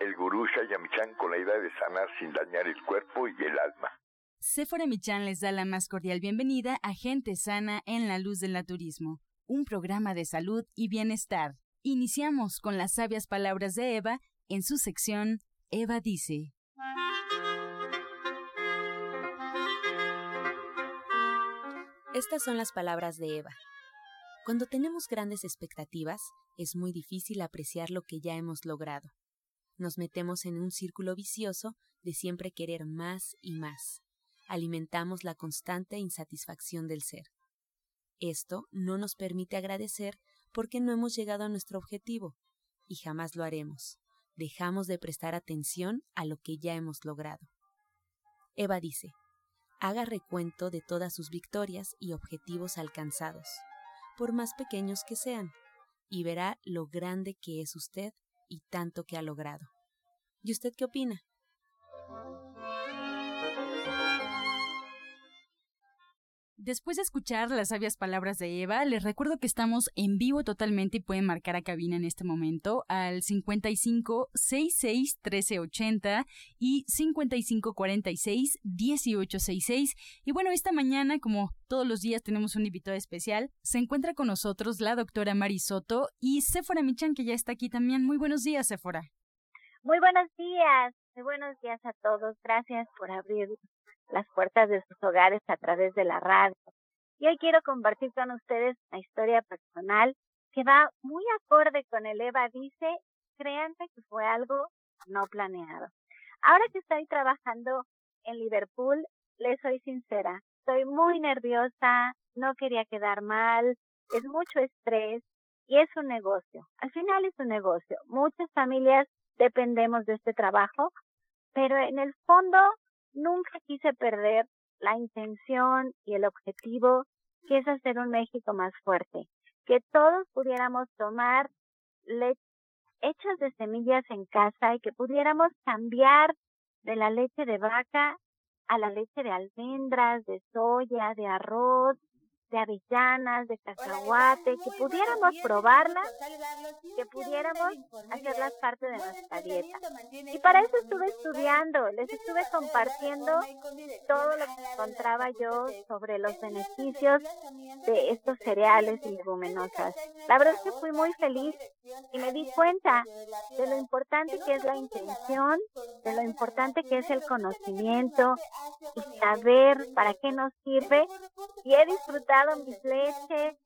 el gurú Shayamichan con la idea de sanar sin dañar el cuerpo y el alma. Sephora Michan les da la más cordial bienvenida a Gente Sana en la Luz del Naturismo, un programa de salud y bienestar. Iniciamos con las sabias palabras de Eva en su sección Eva dice. Estas son las palabras de Eva. Cuando tenemos grandes expectativas, es muy difícil apreciar lo que ya hemos logrado. Nos metemos en un círculo vicioso de siempre querer más y más. Alimentamos la constante insatisfacción del ser. Esto no nos permite agradecer porque no hemos llegado a nuestro objetivo, y jamás lo haremos. Dejamos de prestar atención a lo que ya hemos logrado. Eva dice, haga recuento de todas sus victorias y objetivos alcanzados, por más pequeños que sean, y verá lo grande que es usted y tanto que ha logrado. ¿Y usted qué opina? Después de escuchar las sabias palabras de Eva, les recuerdo que estamos en vivo totalmente y pueden marcar a cabina en este momento al 55 66 1380 y 55 46 1866. Y bueno, esta mañana, como todos los días, tenemos un invitado especial. Se encuentra con nosotros la doctora Marisoto y Sephora Michan, que ya está aquí también. Muy buenos días, Sephora. Muy buenos días, muy buenos días a todos. Gracias por abrir las puertas de sus hogares a través de la radio. Y hoy quiero compartir con ustedes una historia personal que va muy acorde con el Eva dice, créanme que fue algo no planeado. Ahora que estoy trabajando en Liverpool, les soy sincera, estoy muy nerviosa, no quería quedar mal, es mucho estrés y es un negocio. Al final es un negocio. Muchas familias dependemos de este trabajo, pero en el fondo nunca quise perder la intención y el objetivo que es hacer un México más fuerte, que todos pudiéramos tomar leche hechas de semillas en casa y que pudiéramos cambiar de la leche de vaca a la leche de almendras, de soya, de arroz, de avellanas, de cacahuate, que pudiéramos probarlas, que pudiéramos hacerlas parte de nuestra dieta. Y para eso estuve estudiando, les estuve compartiendo todo lo que encontraba yo sobre los beneficios de estos cereales y leguminosas. La verdad es que fui muy feliz y me di cuenta de lo importante que es la intención, de lo importante que es el conocimiento y saber para qué nos sirve. Y he disfrutado mis leches,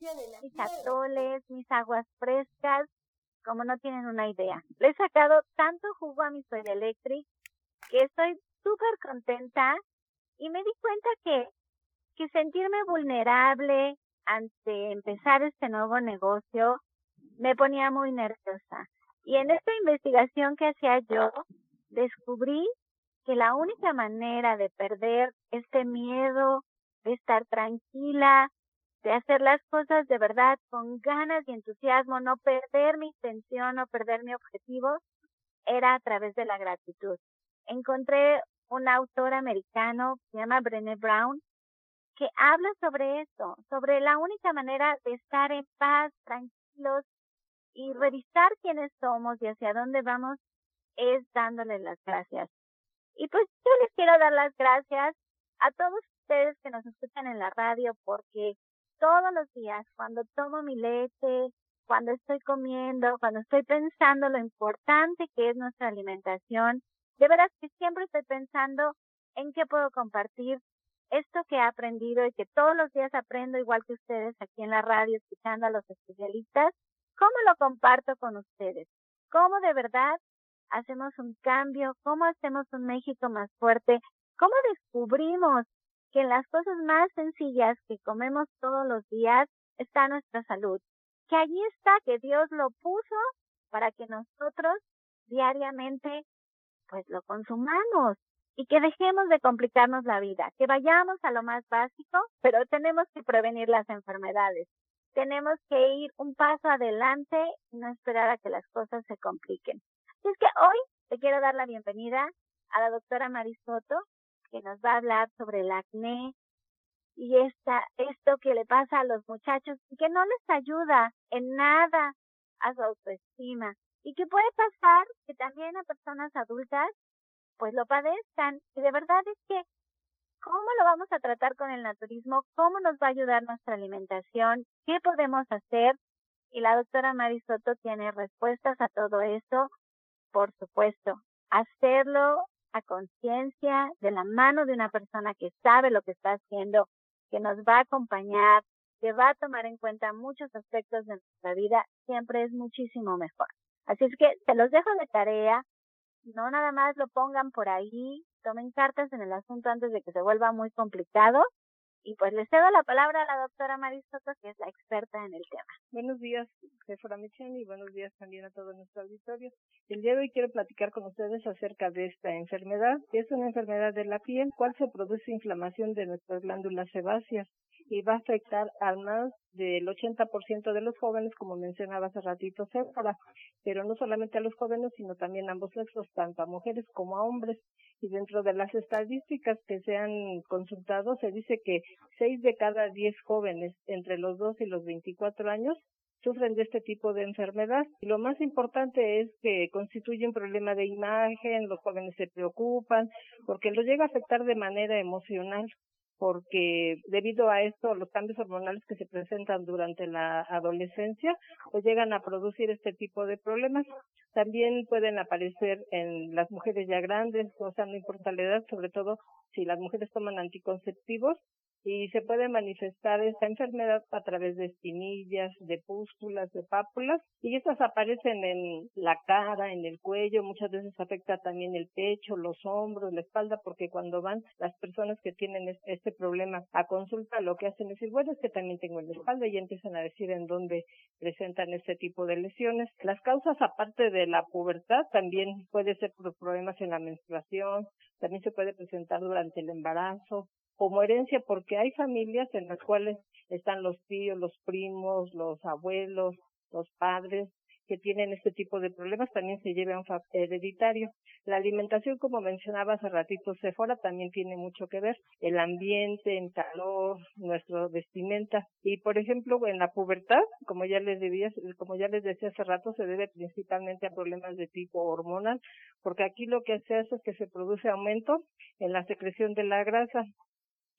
mis atoles, mis aguas frescas, como no tienen una idea. Le he sacado tanto jugo a mi Soy Electric que estoy súper contenta y me di cuenta que, que sentirme vulnerable ante empezar este nuevo negocio me ponía muy nerviosa. Y en esta investigación que hacía yo, descubrí que la única manera de perder este miedo, de estar tranquila, de hacer las cosas de verdad con ganas y entusiasmo, no perder mi intención, no perder mi objetivo, era a través de la gratitud. Encontré un autor americano, se llama Brené Brown, que habla sobre eso, sobre la única manera de estar en paz, tranquilos y revisar quiénes somos y hacia dónde vamos es dándole las gracias. Y pues yo les quiero dar las gracias a todos ustedes que nos escuchan en la radio porque todos los días, cuando tomo mi leche, cuando estoy comiendo, cuando estoy pensando lo importante que es nuestra alimentación, de veras que siempre estoy pensando en qué puedo compartir esto que he aprendido y que todos los días aprendo igual que ustedes aquí en la radio escuchando a los especialistas, ¿cómo lo comparto con ustedes? ¿Cómo de verdad hacemos un cambio? ¿Cómo hacemos un México más fuerte? ¿Cómo descubrimos que en las cosas más sencillas que comemos todos los días está nuestra salud? Que allí está, que Dios lo puso para que nosotros diariamente pues lo consumamos y que dejemos de complicarnos la vida, que vayamos a lo más básico, pero tenemos que prevenir las enfermedades. Tenemos que ir un paso adelante y no esperar a que las cosas se compliquen. Así es que hoy te quiero dar la bienvenida a la doctora Marisoto, que nos va a hablar sobre el acné y esta, esto que le pasa a los muchachos y que no les ayuda en nada a su autoestima y que puede pasar que también a personas adultas pues lo padezcan. Y de verdad es que, ¿cómo lo vamos a tratar con el naturismo? ¿Cómo nos va a ayudar nuestra alimentación? ¿Qué podemos hacer? Y la doctora Marisoto tiene respuestas a todo eso, por supuesto. Hacerlo a conciencia, de la mano de una persona que sabe lo que está haciendo, que nos va a acompañar, que va a tomar en cuenta muchos aspectos de nuestra vida, siempre es muchísimo mejor. Así es que te los dejo de tarea, no nada más lo pongan por ahí, tomen cartas en el asunto antes de que se vuelva muy complicado. Y pues le cedo la palabra a la doctora Marisoto, que es la experta en el tema. Buenos días, Sephora Michen, y buenos días también a todo nuestro auditorio. El día de hoy quiero platicar con ustedes acerca de esta enfermedad, es una enfermedad de la piel, cual se produce inflamación de nuestras glándulas sebáceas y va a afectar al más del 80% de los jóvenes, como mencionaba hace ratito César, pero no solamente a los jóvenes, sino también a ambos sexos, tanto a mujeres como a hombres. Y dentro de las estadísticas que se han consultado, se dice que 6 de cada 10 jóvenes entre los 2 y los 24 años sufren de este tipo de enfermedad. Y lo más importante es que constituye un problema de imagen, los jóvenes se preocupan, porque lo llega a afectar de manera emocional porque debido a esto los cambios hormonales que se presentan durante la adolescencia pues llegan a producir este tipo de problemas. También pueden aparecer en las mujeres ya grandes, o sea, no importa la edad, sobre todo si las mujeres toman anticonceptivos, y se puede manifestar esta enfermedad a través de espinillas, de pústulas, de pápulas y estas aparecen en la cara, en el cuello, muchas veces afecta también el pecho, los hombros, la espalda porque cuando van las personas que tienen este problema a consulta lo que hacen es decir, bueno, es que también tengo en la espalda y empiezan a decir en dónde presentan este tipo de lesiones. Las causas aparte de la pubertad también puede ser por problemas en la menstruación, también se puede presentar durante el embarazo, como herencia porque hay familias en las cuales están los tíos, los primos, los abuelos, los padres que tienen este tipo de problemas también se lleva un hereditario. La alimentación, como mencionaba hace ratito Sephora, también tiene mucho que ver. El ambiente, el calor, nuestra vestimenta. Y, por ejemplo, en la pubertad, como ya les debía, como ya les decía hace rato, se debe principalmente a problemas de tipo hormonal, porque aquí lo que se hace es que se produce aumento en la secreción de la grasa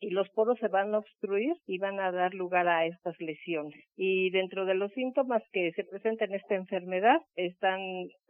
y los poros se van a obstruir y van a dar lugar a estas lesiones. Y dentro de los síntomas que se presentan en esta enfermedad están,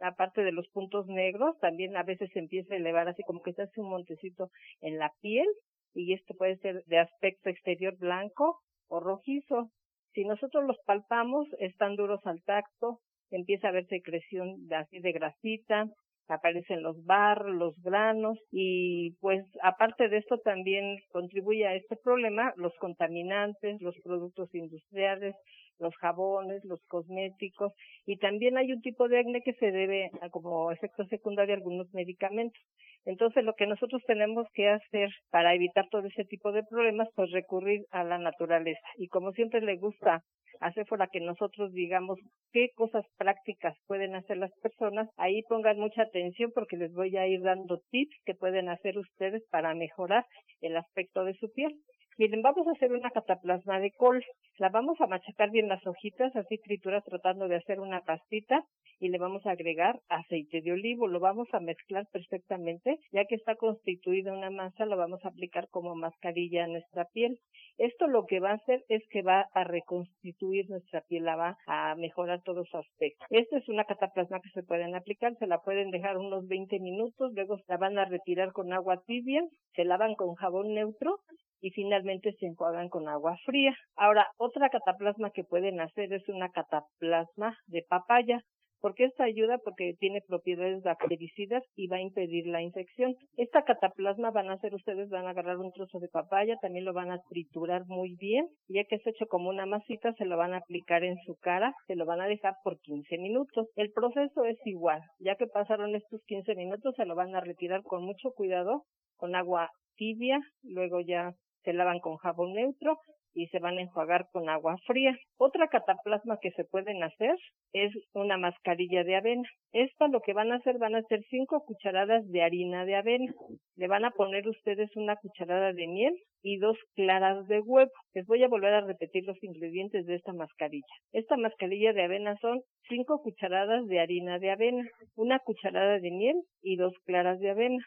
aparte de los puntos negros, también a veces se empieza a elevar así como que se hace un montecito en la piel y esto puede ser de aspecto exterior blanco o rojizo. Si nosotros los palpamos, están duros al tacto, empieza a haber secreción así de grasita, aparecen los barros, los granos y pues aparte de esto también contribuye a este problema los contaminantes, los productos industriales, los jabones, los cosméticos y también hay un tipo de acné que se debe a, como efecto secundario a algunos medicamentos. Entonces lo que nosotros tenemos que hacer para evitar todo ese tipo de problemas pues recurrir a la naturaleza y como siempre le gusta hacer fuera que nosotros digamos qué cosas prácticas pueden hacer las personas, ahí pongan mucha atención porque les voy a ir dando tips que pueden hacer ustedes para mejorar el aspecto de su piel. Miren, vamos a hacer una cataplasma de col. La vamos a machacar bien las hojitas, así trituras tratando de hacer una pastita y le vamos a agregar aceite de olivo. Lo vamos a mezclar perfectamente. Ya que está constituida una masa, lo vamos a aplicar como mascarilla a nuestra piel. Esto lo que va a hacer es que va a reconstituir nuestra piel, la va a mejorar todos su aspectos. Esta es una cataplasma que se pueden aplicar, se la pueden dejar unos 20 minutos, luego la van a retirar con agua tibia, se lavan con jabón neutro y finalmente se enjuagan con agua fría. Ahora, otra cataplasma que pueden hacer es una cataplasma de papaya. porque esta ayuda porque tiene propiedades bactericidas y va a impedir la infección. Esta cataplasma van a hacer ustedes, van a agarrar un trozo de papaya, también lo van a triturar muy bien, ya que es hecho como una masita, se lo van a aplicar en su cara, se lo van a dejar por 15 minutos. El proceso es igual, ya que pasaron estos 15 minutos, se lo van a retirar con mucho cuidado, con agua tibia, luego ya se lavan con jabón neutro y se van a enjuagar con agua fría. Otra cataplasma que se pueden hacer es una mascarilla de avena. Esta lo que van a hacer, van a hacer cinco cucharadas de harina de avena. Le van a poner ustedes una cucharada de miel y dos claras de huevo. Les voy a volver a repetir los ingredientes de esta mascarilla. Esta mascarilla de avena son cinco cucharadas de harina de avena, una cucharada de miel y dos claras de avena.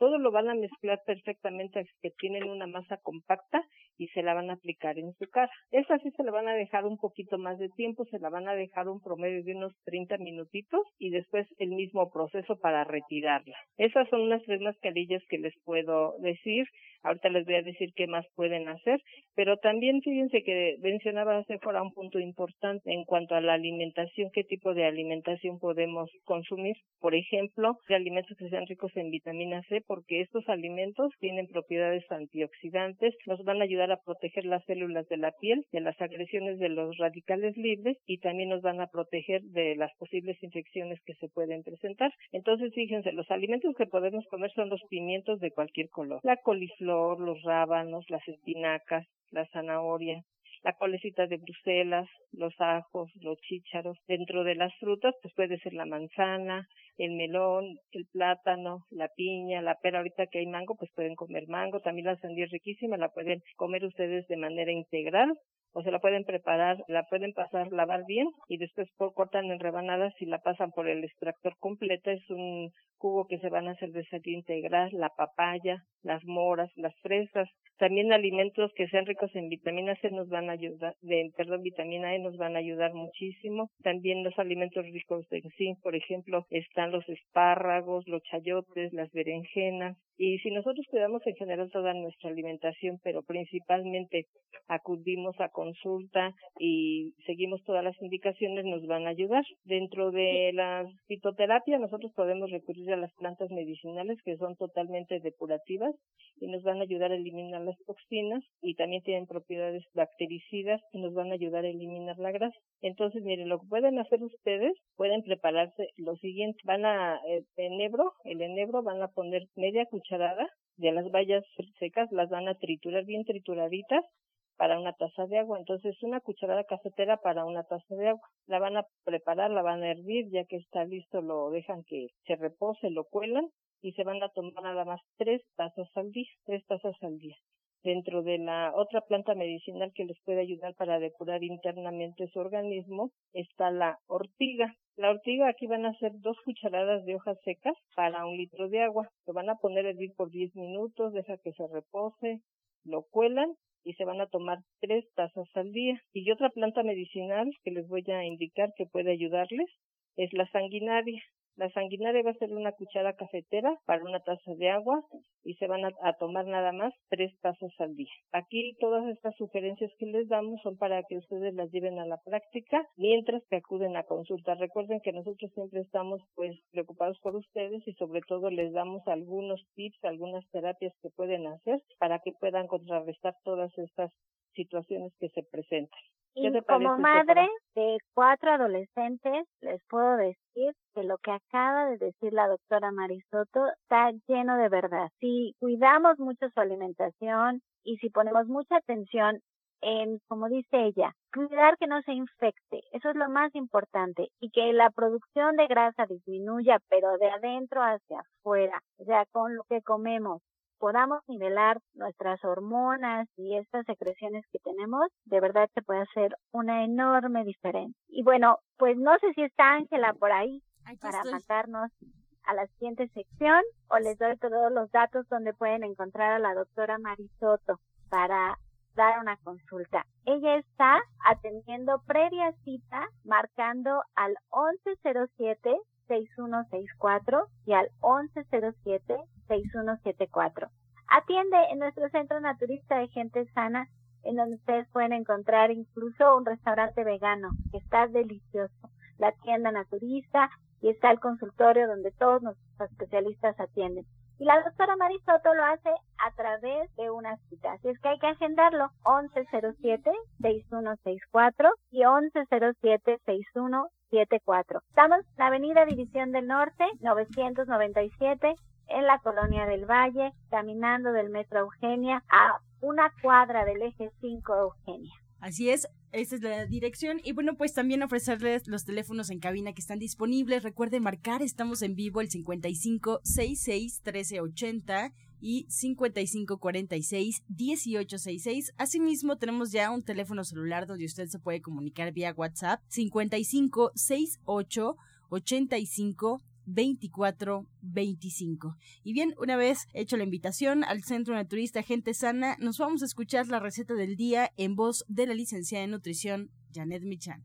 Todo lo van a mezclar perfectamente hasta que tienen una masa compacta y se la van a aplicar en su cara. Esa sí se la van a dejar un poquito más de tiempo, se la van a dejar un promedio de unos 30 minutitos y después el mismo proceso para retirarla. Esas son unas tres mascarillas que les puedo decir. Ahorita les voy a decir qué más pueden hacer, pero también fíjense que mencionaba fuera un punto importante en cuanto a la alimentación, qué tipo de alimentación podemos consumir. Por ejemplo, de alimentos que sean ricos en vitamina C, porque estos alimentos tienen propiedades antioxidantes, nos van a ayudar a proteger las células de la piel de las agresiones de los radicales libres y también nos van a proteger de las posibles infecciones que se pueden presentar. Entonces, fíjense, los alimentos que podemos comer son los pimientos de cualquier color, la coliflor, los rábanos, las espinacas, la zanahoria, la colecita de Bruselas, los ajos, los chícharos. Dentro de las frutas, pues puede ser la manzana, el melón, el plátano, la piña, la pera. Ahorita que hay mango, pues pueden comer mango. También la sandía es riquísima, la pueden comer ustedes de manera integral o se la pueden preparar, la pueden pasar, lavar bien y después cortan en rebanadas y la pasan por el extractor completo. Es un cubo que se van a hacer de sandía integral, la papaya, las moras, las fresas. También alimentos que sean ricos en vitamina C nos van a ayudar, de, perdón, vitamina E nos van a ayudar muchísimo. También los alimentos ricos en zinc, por ejemplo, están los espárragos, los chayotes, las berenjenas. Y si nosotros cuidamos en general toda nuestra alimentación, pero principalmente acudimos a consulta y seguimos todas las indicaciones, nos van a ayudar. Dentro de la fitoterapia, nosotros podemos recurrir a las plantas medicinales que son totalmente depurativas y nos van a ayudar a eliminar las toxinas y también tienen propiedades bactericidas y nos van a ayudar a eliminar la grasa. Entonces, miren, lo que pueden hacer ustedes, pueden prepararse lo siguiente, van a, el eh, enebro, el enebro van a poner media cucharada de las bayas secas, las van a triturar bien trituraditas para una taza de agua. Entonces, una cucharada cafetera para una taza de agua. La van a preparar, la van a hervir, ya que está listo, lo dejan que se repose, lo cuelan y se van a tomar nada más tres tazas al día, tres tazas al día. Dentro de la otra planta medicinal que les puede ayudar para depurar internamente su organismo está la ortiga. La ortiga aquí van a ser dos cucharadas de hojas secas para un litro de agua. Lo van a poner a hervir por 10 minutos, deja que se repose, lo cuelan y se van a tomar tres tazas al día. Y otra planta medicinal que les voy a indicar que puede ayudarles es la sanguinaria. La sanguinaria va a ser una cuchara cafetera para una taza de agua y se van a, tomar nada más tres tazas al día. Aquí todas estas sugerencias que les damos son para que ustedes las lleven a la práctica mientras que acuden a consulta. Recuerden que nosotros siempre estamos pues preocupados por ustedes y sobre todo les damos algunos tips, algunas terapias que pueden hacer para que puedan contrarrestar todas estas situaciones que se presentan. Y como madre de cuatro adolescentes, les puedo decir que lo que acaba de decir la doctora Marisoto está lleno de verdad. Si cuidamos mucho su alimentación y si ponemos mucha atención en, como dice ella, cuidar que no se infecte, eso es lo más importante, y que la producción de grasa disminuya, pero de adentro hacia afuera, o sea, con lo que comemos, podamos nivelar nuestras hormonas y estas secreciones que tenemos, de verdad te puede hacer una enorme diferencia. Y bueno, pues no sé si está Ángela por ahí para mandarnos a la siguiente sección o les doy todos los datos donde pueden encontrar a la doctora Marisoto para dar una consulta. Ella está atendiendo previa cita marcando al 1107 6164 y al 1107 6174. Atiende en nuestro centro naturista de gente sana, en donde ustedes pueden encontrar incluso un restaurante vegano que está delicioso. la tienda naturista y está el consultorio donde todos nuestros especialistas atienden. Y la doctora Marisoto lo hace a través de una cita. Así es que hay que agendarlo 1107-6164 y 1107-6174. Estamos en la Avenida División del Norte, 997, en la Colonia del Valle, caminando del Metro Eugenia a una cuadra del eje 5 Eugenia. Así es, esa es la dirección. Y bueno, pues también ofrecerles los teléfonos en cabina que están disponibles. Recuerden marcar, estamos en vivo el 5566 1380 y 5546 1866. Asimismo, tenemos ya un teléfono celular donde usted se puede comunicar vía WhatsApp 5568 85 2425. Y bien, una vez hecho la invitación al Centro Naturista Gente Sana, nos vamos a escuchar la receta del día en voz de la licenciada en nutrición, Janet Michan.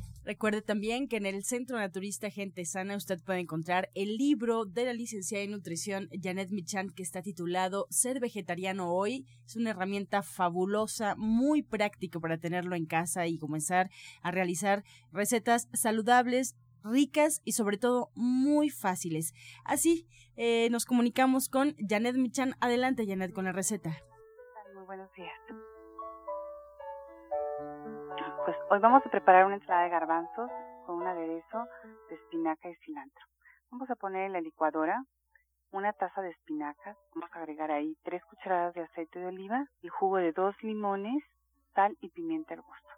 Recuerde también que en el Centro Naturista Gente Sana usted puede encontrar el libro de la licenciada en nutrición Janet Michan que está titulado Ser vegetariano hoy. Es una herramienta fabulosa, muy práctica para tenerlo en casa y comenzar a realizar recetas saludables, ricas y sobre todo muy fáciles. Así eh, nos comunicamos con Janet Michan. Adelante Janet con la receta. Muy buenos días. Pues hoy vamos a preparar una ensalada de garbanzos con un aderezo de espinaca y cilantro. Vamos a poner en la licuadora una taza de espinacas, vamos a agregar ahí tres cucharadas de aceite de oliva, el jugo de dos limones, sal y pimienta al gusto.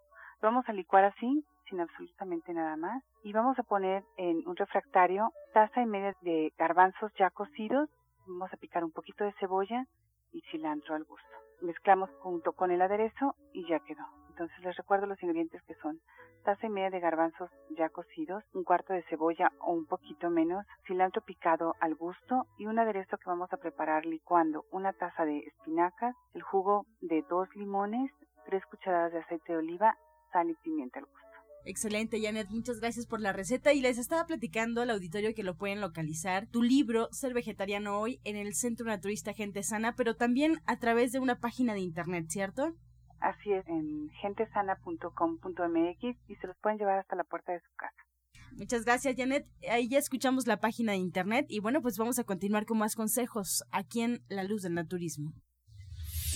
Lo vamos a licuar así, sin absolutamente nada más, y vamos a poner en un refractario taza y media de garbanzos ya cocidos, vamos a picar un poquito de cebolla y cilantro al gusto. Mezclamos junto con el aderezo y ya quedó. Entonces les recuerdo los ingredientes que son taza y media de garbanzos ya cocidos, un cuarto de cebolla o un poquito menos, cilantro picado al gusto y un aderezo que vamos a preparar licuando una taza de espinacas, el jugo de dos limones, tres cucharadas de aceite de oliva, sal y pimienta al gusto. Excelente, Janet. Muchas gracias por la receta. Y les estaba platicando al auditorio que lo pueden localizar. Tu libro, Ser Vegetariano Hoy, en el Centro Naturista Gente Sana, pero también a través de una página de internet, ¿cierto? Así es, en gentesana.com.mx y se los pueden llevar hasta la puerta de su casa. Muchas gracias, Janet. Ahí ya escuchamos la página de internet y bueno, pues vamos a continuar con más consejos aquí en La Luz del Naturismo.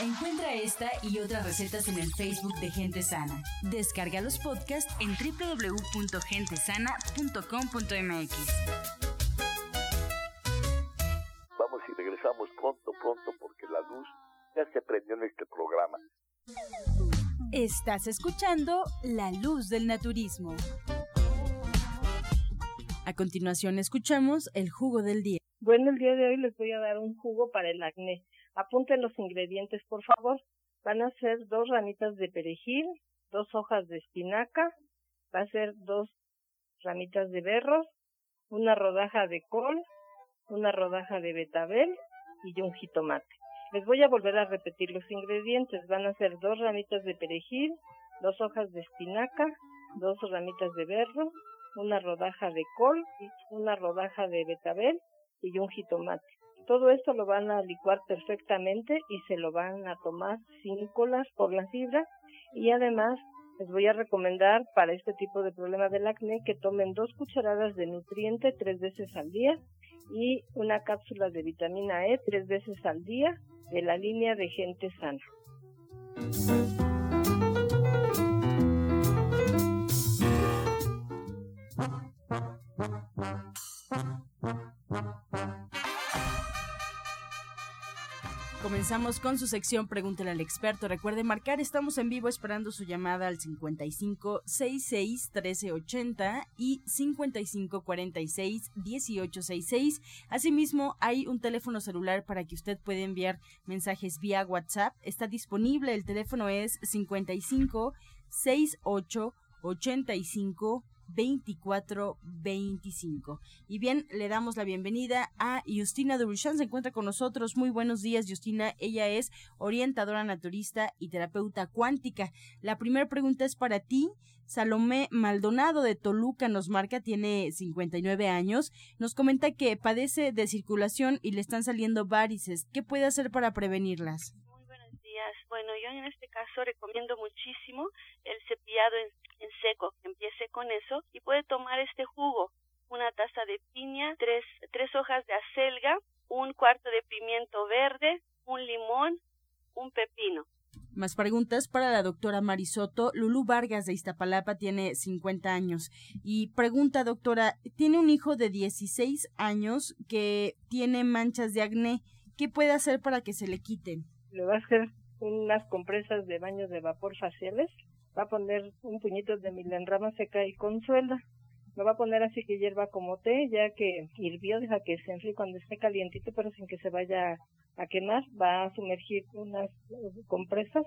Encuentra esta y otras recetas en el Facebook de Gente Sana. Descarga los podcasts en www.gentesana.com.mx. Vamos y regresamos pronto, pronto, porque la luz ya se prendió en este programa. Estás escuchando La Luz del Naturismo. A continuación escuchamos el jugo del día. Bueno, el día de hoy les voy a dar un jugo para el acné. Apunten los ingredientes, por favor. Van a ser dos ramitas de perejil, dos hojas de espinaca, va a ser dos ramitas de berros, una rodaja de col, una rodaja de betabel y un jitomate. Les voy a volver a repetir los ingredientes. Van a ser dos ramitas de perejil, dos hojas de espinaca, dos ramitas de berro, una rodaja de col, una rodaja de betabel y un jitomate. Todo esto lo van a licuar perfectamente y se lo van a tomar sin colas por la fibra y además les voy a recomendar para este tipo de problema del acné que tomen dos cucharadas de nutriente tres veces al día y una cápsula de vitamina E tres veces al día de la línea de gente sana. Comenzamos con su sección Pregúntele al experto. Recuerde marcar, estamos en vivo esperando su llamada al 55 66 1380 y 55 46 1866. Asimismo, hay un teléfono celular para que usted pueda enviar mensajes vía WhatsApp. Está disponible, el teléfono es 55 68 85 2425. Y bien, le damos la bienvenida a Justina Dubrichan. Se encuentra con nosotros. Muy buenos días, Justina. Ella es orientadora naturista y terapeuta cuántica. La primera pregunta es para ti. Salomé Maldonado de Toluca nos marca, tiene 59 años. Nos comenta que padece de circulación y le están saliendo varices. ¿Qué puede hacer para prevenirlas? Bueno, yo en este caso recomiendo muchísimo el cepillado en en seco, que empiece con eso y puede tomar este jugo, una taza de piña, tres, tres hojas de acelga, un cuarto de pimiento verde, un limón, un pepino. Más preguntas para la doctora Marisoto. Lulú Vargas de Iztapalapa tiene 50 años y pregunta, doctora, tiene un hijo de 16 años que tiene manchas de acné. ¿Qué puede hacer para que se le quiten? Le va a hacer unas compresas de baños de vapor faciales va a poner un puñito de milenrama seca y con suelda. Lo va a poner así que hierva como té, ya que hirvió, deja que se enfríe cuando esté calientito, pero sin que se vaya a quemar. Va a sumergir unas compresas.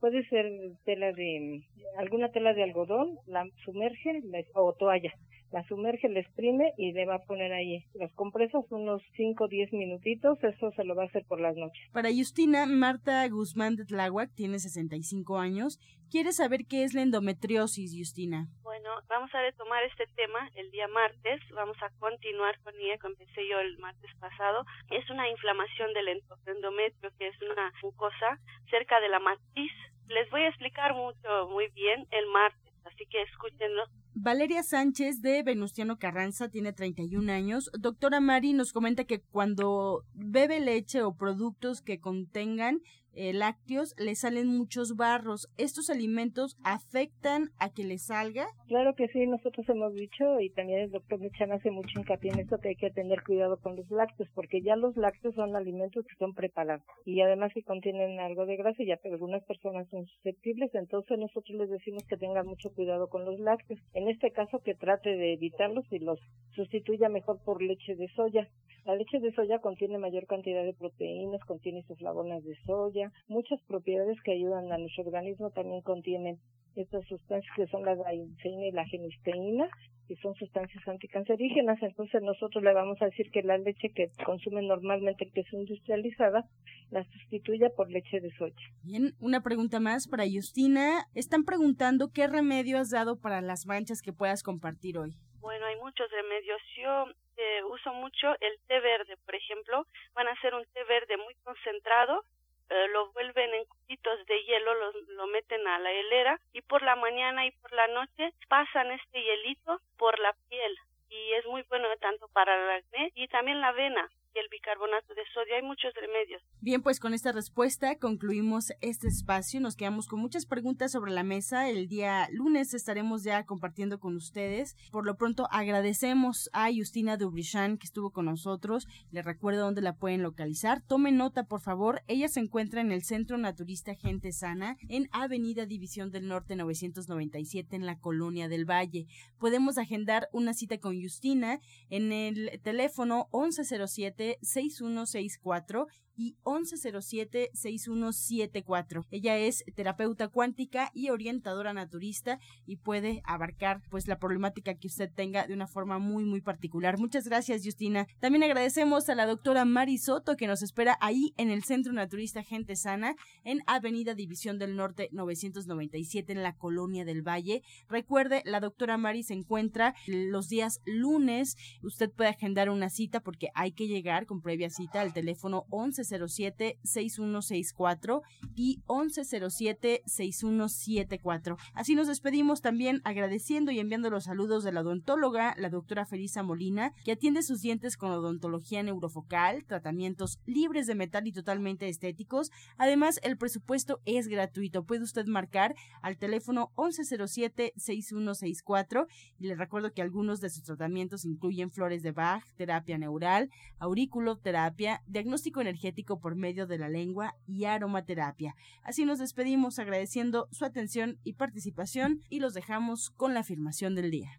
Puede ser tela de, alguna tela de algodón, la sumerge o toalla la sumerge, la exprime y le va a poner ahí las compresas unos 5 o 10 minutitos, eso se lo va a hacer por las noches. Para Justina, Marta Guzmán de Tláhuac tiene 65 años, quiere saber qué es la endometriosis, Justina. Bueno, vamos a retomar este tema el día martes, vamos a continuar con ella que empecé yo el martes pasado. Es una inflamación del endometrio, que es una mucosa cerca de la matriz. Les voy a explicar mucho, muy bien el martes, así que escúchenlo Valeria Sánchez de Venustiano Carranza tiene 31 años. Doctora Mari nos comenta que cuando bebe leche o productos que contengan eh, lácteos le salen muchos barros. ¿Estos alimentos afectan a que le salga? Claro que sí, nosotros hemos dicho y también el doctor Mechan hace mucho hincapié en esto que hay que tener cuidado con los lácteos porque ya los lácteos son alimentos que son preparados y además que contienen algo de grasa ya pero algunas personas son susceptibles, entonces nosotros les decimos que tengan mucho cuidado con los lácteos. En este caso que trate de evitarlos y los sustituya mejor por leche de soya. La leche de soya contiene mayor cantidad de proteínas, contiene isoflavonas de soya, muchas propiedades que ayudan a nuestro organismo también contienen estas sustancias que son la gaiceína y la genisteína, que son sustancias anticancerígenas. Entonces nosotros le vamos a decir que la leche que consume normalmente, que es industrializada, la sustituya por leche de soya. Bien, una pregunta más para Justina. Están preguntando qué remedio has dado para las manchas que puedas compartir hoy. Bueno, hay muchos remedios. Yo eh, uso mucho el té verde, por ejemplo. Van a ser un té verde muy concentrado. Eh, lo vuelven en cubitos de hielo, lo, lo meten a la helera y por la mañana y por la noche pasan este hielito por la piel. Y es muy bueno tanto para el acné y también la avena y el bicarbonato de sodio. Hay muchos remedios. Bien, pues con esta respuesta concluimos este espacio. Nos quedamos con muchas preguntas sobre la mesa. El día lunes estaremos ya compartiendo con ustedes. Por lo pronto agradecemos a Justina Dubrichan que estuvo con nosotros. Le recuerdo dónde la pueden localizar. Tomen nota, por favor. Ella se encuentra en el Centro Naturista Gente Sana en Avenida División del Norte 997 en la Colonia del Valle. Podemos agendar una cita con Justina en el teléfono 1107 6164 y 1107-6174. Ella es terapeuta cuántica y orientadora naturista y puede abarcar pues la problemática que usted tenga de una forma muy muy particular. Muchas gracias Justina. También agradecemos a la doctora Mari Soto que nos espera ahí en el Centro Naturista Gente Sana en Avenida División del Norte 997 en la Colonia del Valle. Recuerde, la doctora Mari se encuentra los días lunes. Usted puede agendar una cita porque hay que llegar con previa cita al teléfono 11 1107-6164 y 1107-6174. Así nos despedimos también agradeciendo y enviando los saludos de la odontóloga, la doctora Felisa Molina, que atiende sus dientes con odontología neurofocal, tratamientos libres de metal y totalmente estéticos. Además, el presupuesto es gratuito. Puede usted marcar al teléfono 1107-6164 y le recuerdo que algunos de sus tratamientos incluyen flores de Bach, terapia neural, auriculoterapia, diagnóstico energético energético por medio de la lengua y aromaterapia. Así nos despedimos agradeciendo su atención y participación y los dejamos con la afirmación del día.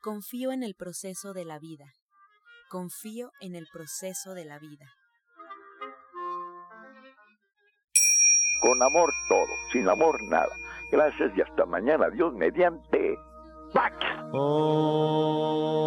Confío en el proceso de la vida. Confío en el proceso de la vida. Con amor todo, sin amor nada. Gracias y hasta mañana. Dios mediante. ¡Pax! Oh.